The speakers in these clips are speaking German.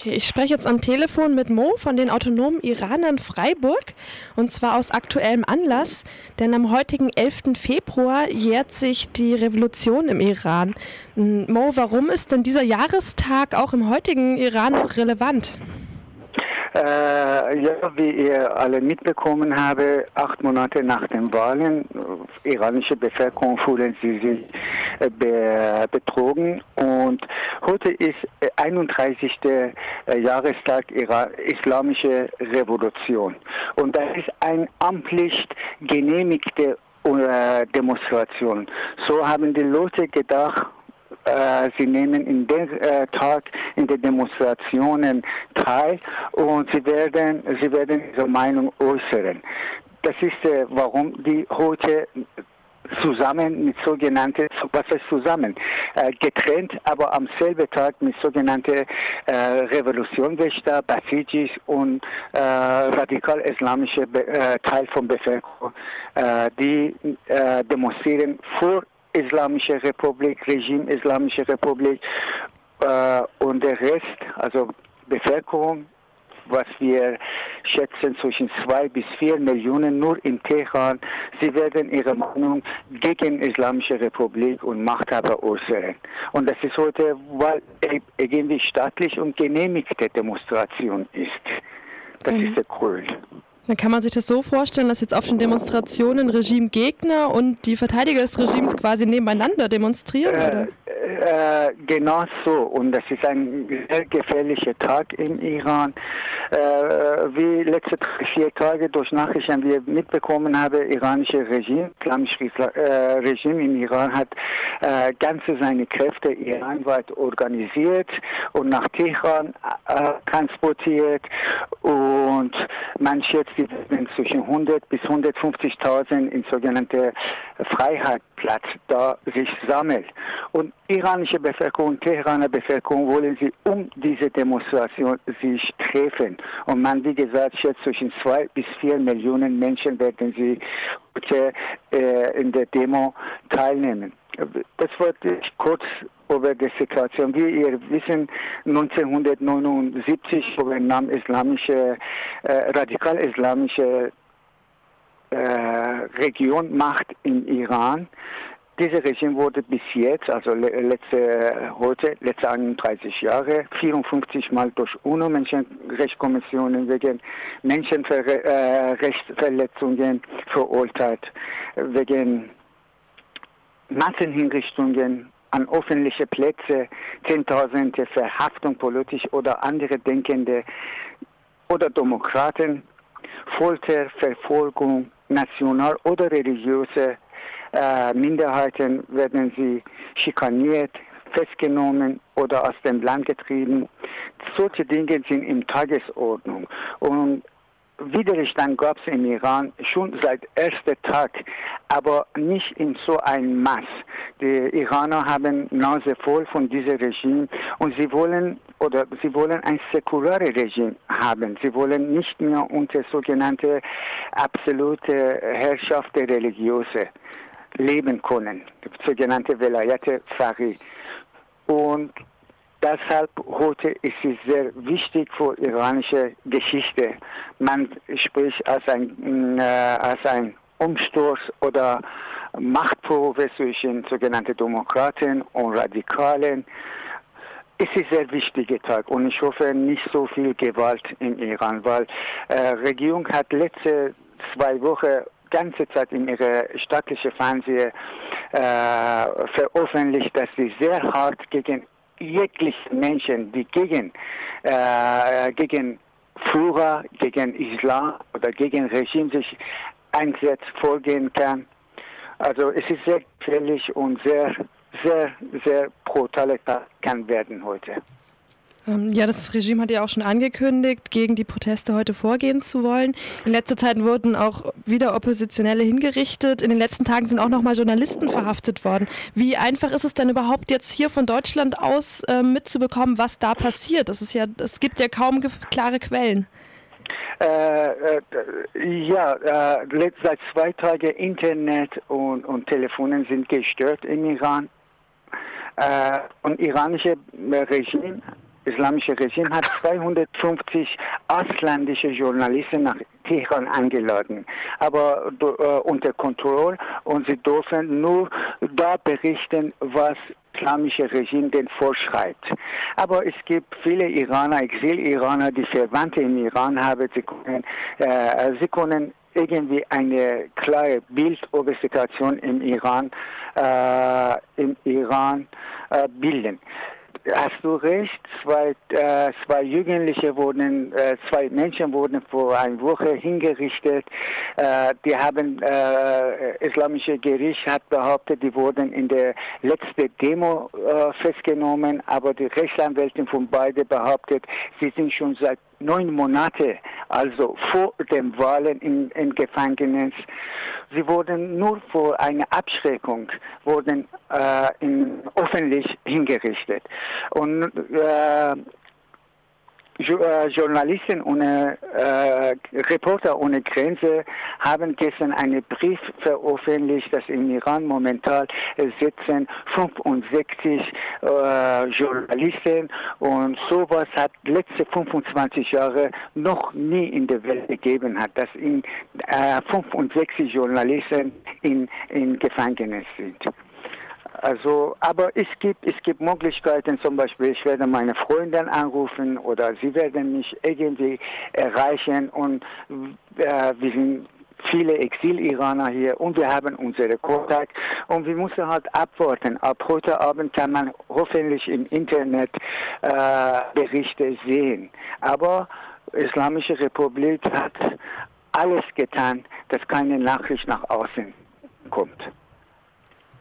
Okay, ich spreche jetzt am Telefon mit Mo von den autonomen Iranern Freiburg und zwar aus aktuellem Anlass, denn am heutigen 11. Februar jährt sich die Revolution im Iran. Mo, warum ist denn dieser Jahrestag auch im heutigen Iran noch relevant? Äh, ja, wie ihr alle mitbekommen habt, acht Monate nach den Wahlen, äh, iranische Bevölkerung fühlen sie sich äh, be betrogen und heute ist 31. Äh, Jahrestag ihrer islamischen Revolution und das ist ein amtlich genehmigte äh, Demonstration. So haben die Leute gedacht, äh, sie nehmen in den Tag in den Demonstrationen teil und sie werden, sie werden ihre Meinung äußern. Das ist, warum die heute zusammen mit sogenannten, was heißt zusammen, äh, getrennt, aber am selben Tag mit sogenannten äh, Revolutionswächter, Basijis und äh, radikal-islamische äh, Teil von Bevölkerung, äh, die äh, demonstrieren vor Islamische Republik, Regime Islamische Republik äh, und der Rest, also Bevölkerung, was wir schätzen zwischen zwei bis vier Millionen nur in Teheran, sie werden ihre Meinung gegen Islamische Republik und Machthaber äußern. Und das ist heute, weil irgendwie staatlich und genehmigte Demonstration ist. Das mhm. ist der Grund. Dann kann man sich das so vorstellen, dass jetzt auf den Demonstrationen Regimegegner und die Verteidiger des Regimes quasi nebeneinander demonstrieren? Äh, äh, genau so. Und das ist ein sehr gefährlicher Tag im Iran. Äh, wie letzte vier Tage durch Nachrichten wir mitbekommen haben, iranische Regime, islamische äh, Regime in Iran hat äh, ganze seine Kräfte iranweit organisiert und nach Teheran äh, transportiert und man schätzt, die werden zwischen 100 bis 150.000 in sogenannte Freiheitsplatz da sich sammelt. Und iranische Bevölkerung, Teheraner Bevölkerung wollen sie um diese Demonstration sich treffen. Und man, wie gesagt, schätzt zwischen zwei bis vier Millionen Menschen werden sie heute äh, in der Demo teilnehmen. Das wollte ich kurz über die Situation. Wie ihr wissen, 1979 übernahm islamische, äh, radikal-islamische Region Macht im Iran. Dieses Regime wurde bis jetzt, also letzte, heute, letzte 31 Jahre, 54 Mal durch UNO-Menschenrechtskommissionen wegen Menschenrechtsverletzungen verurteilt, wegen Massenhinrichtungen an öffentliche Plätze, Zehntausende Verhaftung politisch oder andere Denkende oder Demokraten, Folter, Verfolgung, national oder religiöse äh, Minderheiten werden sie schikaniert, festgenommen oder aus dem Land getrieben. Solche Dinge sind in Tagesordnung. Und Widerstand gab es im Iran schon seit erster Tag, aber nicht in so einem Maß. Die Iraner haben Nase voll von diesem Regime und sie wollen oder sie wollen ein säkulares Regime haben. Sie wollen nicht mehr unter sogenannte absolute Herrschaft der Religiöse leben können, sogenannte Velayat Fari. Und deshalb heute ist es sehr wichtig für iranische Geschichte. Man spricht als ein, äh, als ein Umsturz oder Machtprobe zwischen sogenannten Demokraten und Radikalen. Es ist ein sehr wichtiger Tag und ich hoffe nicht so viel Gewalt im Iran, weil äh, Regierung hat letzte zwei Wochen ganze Zeit in ihre staatliche Fernsehen äh, veröffentlicht, dass sie sehr hart gegen jegliche Menschen, die gegen, äh, gegen Führer, gegen Islam oder gegen Regime sich einsetzt, vorgehen kann. Also es ist sehr gefährlich und sehr, sehr, sehr brutal kann werden heute. Ähm, ja, das Regime hat ja auch schon angekündigt, gegen die Proteste heute vorgehen zu wollen. In letzter Zeit wurden auch wieder Oppositionelle hingerichtet. In den letzten Tagen sind auch noch mal Journalisten verhaftet worden. Wie einfach ist es denn überhaupt jetzt hier von Deutschland aus äh, mitzubekommen, was da passiert? Das ist ja, es gibt ja kaum klare Quellen. Äh, äh, ja, äh, seit zwei Tagen Internet und, und Telefonen sind gestört im Iran. Äh, und iranische Regime islamische Regime hat 250 ausländische Journalisten nach Teheran eingeladen, aber äh, unter Kontrolle und sie dürfen nur da berichten, was islamische Regime denn vorschreibt. Aber es gibt viele Iraner, Exil-Iraner, die Verwandte im Iran haben. Sie können, äh, sie können irgendwie eine klare Bild über die Situation im Iran, äh, im Iran äh, bilden hast du recht, zwei, äh, zwei Jugendliche wurden, äh, zwei Menschen wurden vor einer Woche hingerichtet. Äh, die haben, äh, islamische Gericht hat behauptet, die wurden in der letzten Demo äh, festgenommen, aber die Rechtsanwältin von beiden behauptet, sie sind schon seit neun Monaten, also vor den Wahlen in, in Gefängnis. Sie wurden nur vor einer Abschreckung wurden äh, in, öffentlich hingerichtet. Und äh, Journalisten ohne äh, Reporter ohne Grenze haben gestern einen Brief veröffentlicht, dass im Iran momentan sitzen 65 äh, Journalisten und sowas hat letzte 25 Jahre noch nie in der Welt gegeben hat, dass in äh, 65 Journalisten in, in Gefängnis sind. Also, aber es gibt, es gibt Möglichkeiten, zum Beispiel, ich werde meine Freundin anrufen oder sie werden mich irgendwie erreichen und äh, wir sind viele Exil-Iraner hier und wir haben unsere Kontakt und wir müssen halt abwarten. Ab heute Abend kann man hoffentlich im Internet äh, Berichte sehen. Aber Islamische Republik hat alles getan, dass keine Nachricht nach außen kommt.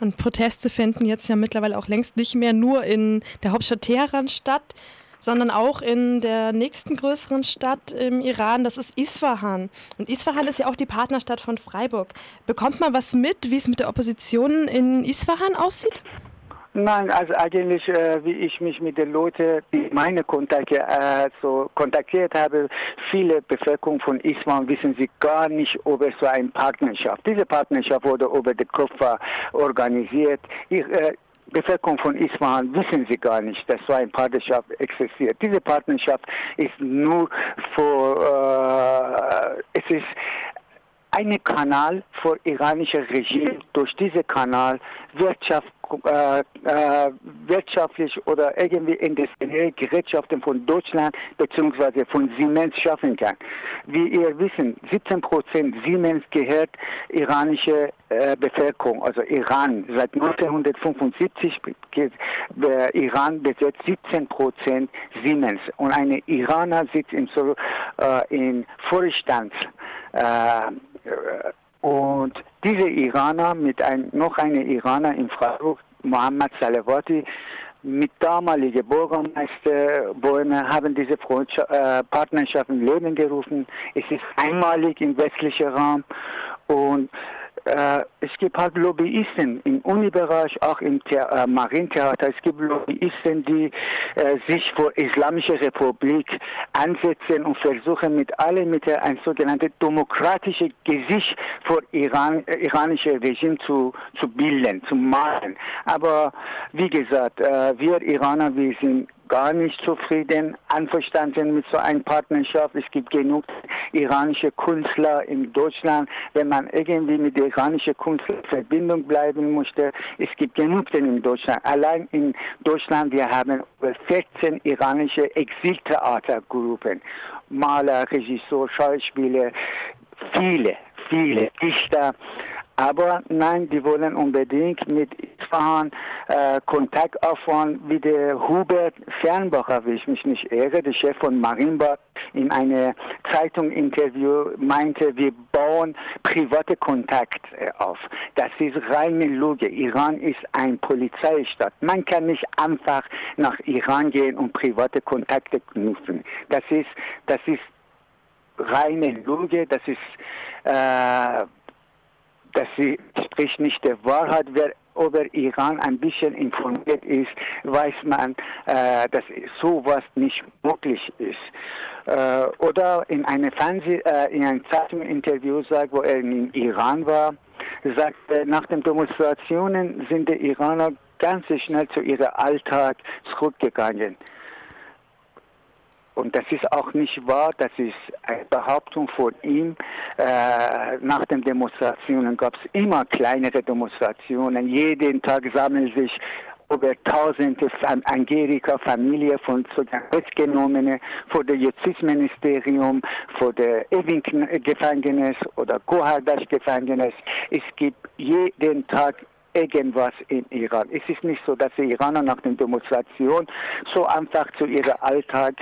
Und Proteste finden jetzt ja mittlerweile auch längst nicht mehr nur in der Hauptstadt Teheran statt, sondern auch in der nächsten größeren Stadt im Iran, das ist Isfahan. Und Isfahan ist ja auch die Partnerstadt von Freiburg. Bekommt man was mit, wie es mit der Opposition in Isfahan aussieht? Nein, also eigentlich, äh, wie ich mich mit den Leuten, die meine Kontakte äh, so kontaktiert habe, viele Bevölkerung von Islam wissen sie gar nicht über so eine Partnerschaft. Diese Partnerschaft wurde über den Kupfer organisiert. Ich, äh, Bevölkerung von Isfahan wissen sie gar nicht, dass so eine Partnerschaft existiert. Diese Partnerschaft ist nur für, äh, es ist ein Kanal für iranische Regime. Durch diesen Kanal Wirtschaft äh, äh, wirtschaftlich oder irgendwie industrielle Gerätschaften von Deutschland bzw. von Siemens schaffen kann. Wie ihr wissen, 17 Prozent Siemens gehört iranische äh, Bevölkerung, also Iran. Seit 1975 geht, äh, Iran besetzt 17 Prozent Siemens und eine Iraner sitzt im, äh, in Vorstand. Und diese Iraner mit ein, noch einem Iraner in Freiburg, Mohammed Salawati, mit damaligen Bürgermeister Bäume haben diese äh, Partnerschaft in Leben gerufen. Es ist einmalig im westlichen Raum und äh, es gibt halt Lobbyisten im Unibereich, auch im The äh, Marientheater. Es gibt Lobbyisten, die äh, sich für Islamische Republik ansetzen und versuchen mit allen mit ein sogenanntes demokratisches Gesicht für Iran, äh, iranische Regime zu, zu bilden, zu malen. Aber wie gesagt, äh, wir Iraner, wir sind gar nicht zufrieden, einverstanden mit so einer Partnerschaft. Es gibt genug iranische Künstler in Deutschland. Wenn man irgendwie mit der iranischen Künstler in Verbindung bleiben möchte, es gibt genug denn in Deutschland. Allein in Deutschland, wir haben über 14 iranische Exiltheatergruppen. Maler, Regisseur, Schauspieler, viele, viele Dichter. Aber nein, die wollen unbedingt mit Isfahan äh, Kontakt aufbauen, wie der Hubert Fernbacher, wie ich mich nicht irre, der Chef von Marienbad, in einem Zeitung-Interview meinte, wir bauen private Kontakt äh, auf. Das ist reine Lüge. Iran ist ein Polizeistaat. Man kann nicht einfach nach Iran gehen und private Kontakte knüpfen. Das ist, das ist reine Lüge. Das ist äh, dass sie spricht nicht der Wahrheit. Wer über Iran ein bisschen informiert ist, weiß man, äh, dass sowas nicht möglich ist. Äh, oder in einem Fernseh, äh, in einem Zeitunginterview sagt, wo er in Iran war, sagt, nach den Demonstrationen sind die Iraner ganz schnell zu ihrem Alltag zurückgegangen. Und das ist auch nicht wahr, das ist eine Behauptung von ihm. Äh, nach den Demonstrationen gab es immer kleinere Demonstrationen. Jeden Tag sammeln sich über tausende Angelika Familie von Festgenommenen vor dem Justizministerium, vor der Ewing-Gefängnis oder Gohardash-Gefängnis. Es gibt jeden Tag irgendwas im Iran. Es ist nicht so, dass die Iraner nach der Demonstration so einfach zu ihrem Alltag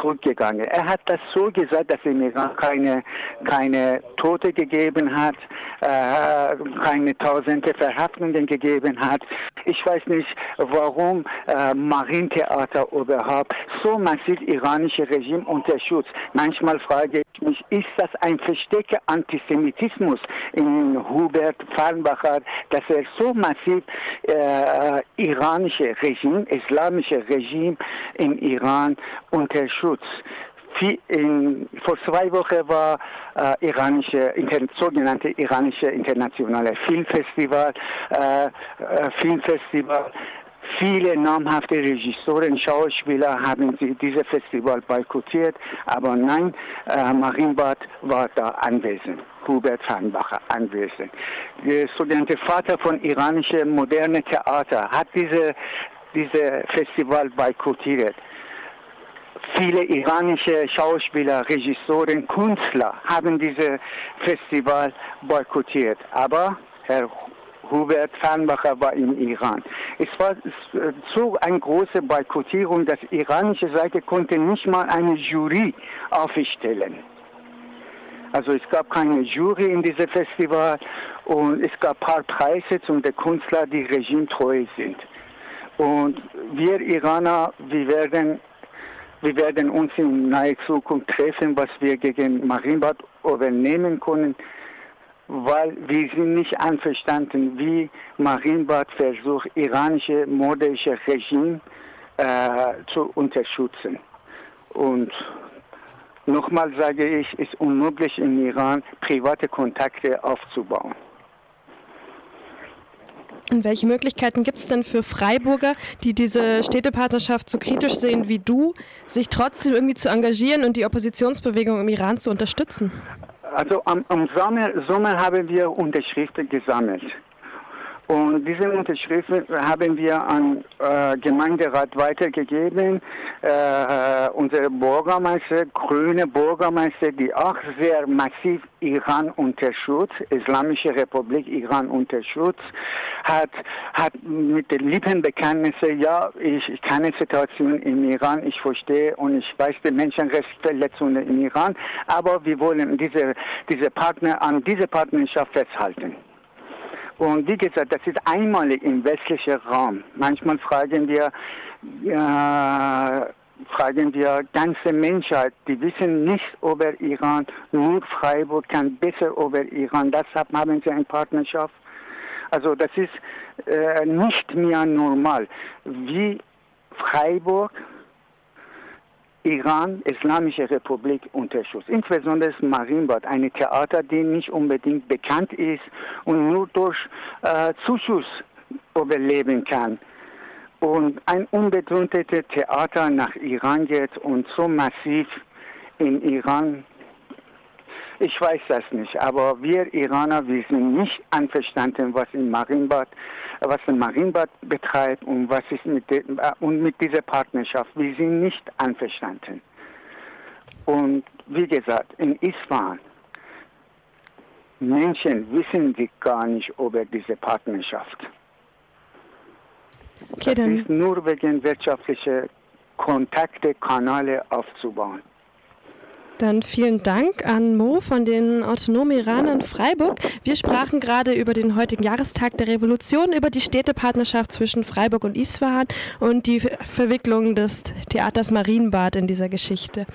zurückgegangen. Er hat das so gesagt, dass es im Iran keine, keine Tote gegeben hat, äh, keine tausende Verhaftungen gegeben hat. Ich weiß nicht, warum äh, Marientheater überhaupt so massiv iranische Regime unterstützt. Manchmal frage ich mich, ist das ein versteckter Antisemitismus in Hubert Farnbacher, dass er so massiv äh, iranische Regime, islamische Regime im Iran unter Schutz. In, vor zwei Wochen war äh, iranische, sogenannte iranische internationale Filmfestival, äh, äh, Filmfestival. Viele namhafte Regisseure, Schauspieler haben dieses Festival boykottiert, aber nein, äh, Marienbad war da anwesend. Hubert Farnbacher anwesend. Der sogenannte Vater von iranische moderne Theater hat diese, diese Festival boykottiert. Viele iranische Schauspieler, Regissoren, Künstler haben dieses Festival boykottiert. Aber Herr Hubert Farnbacher war im Iran. Es war so eine große Boykottierung, dass die iranische Seite konnte nicht mal eine Jury aufstellen. Also es gab keine Jury in diesem Festival und es gab ein paar Preise zum der Künstler, die regimetreu sind. Und wir Iraner, wir werden, wir werden uns in naher Zukunft treffen, was wir gegen Marienbad übernehmen können, weil wir sind nicht einverstanden, wie Marienbad versucht, iranische mordische Regime äh, zu unterstützen. Und Nochmal sage ich, es ist unmöglich im Iran private Kontakte aufzubauen. Und welche Möglichkeiten gibt es denn für Freiburger, die diese Städtepartnerschaft so kritisch sehen wie du, sich trotzdem irgendwie zu engagieren und die Oppositionsbewegung im Iran zu unterstützen? Also am, am Sommer, Sommer haben wir Unterschriften gesammelt. Und diese Unterschriften haben wir an äh, Gemeinderat weitergegeben. Äh, unser Bürgermeister, grüne Bürgermeister, die auch sehr massiv Iran unterstützt, Islamische Republik Iran unterstützt, hat, hat mit den Lippenbekenntnissen, ja, ich, ich kenne die Situation im Iran, ich verstehe und ich weiß die Menschenrechtsverletzungen im Iran, aber wir wollen diese, diese Partner an diese Partnerschaft festhalten. Und wie gesagt, das ist einmalig im westlichen Raum. Manchmal fragen wir, äh, fragen wir ganze Menschheit, die wissen nicht über Iran, nur Freiburg kann besser über Iran, deshalb haben sie eine Partnerschaft. Also das ist äh, nicht mehr normal, wie Freiburg Iran, Islamische Republik unterstützt. Insbesondere das Marienbad, ein Theater, die nicht unbedingt bekannt ist und nur durch äh, Zuschuss überleben kann. Und ein unbegründetes Theater nach Iran geht und so massiv in Iran ich weiß das nicht, aber wir Iraner, wir sind nicht einverstanden, was im Marienbad, was im Marienbad betreibt und was ist mit dem, äh, und mit dieser Partnerschaft. Wir sind nicht einverstanden. Und wie gesagt, in Isfahan Menschen wissen sich gar nicht über diese Partnerschaft. Okay, das ist nur wegen wirtschaftlicher Kontakte, Kanäle aufzubauen. Dann vielen Dank an Mo von den Autonomen Iranern Freiburg. Wir sprachen gerade über den heutigen Jahrestag der Revolution, über die Städtepartnerschaft zwischen Freiburg und Isfahan und die Verwicklung des Theaters Marienbad in dieser Geschichte.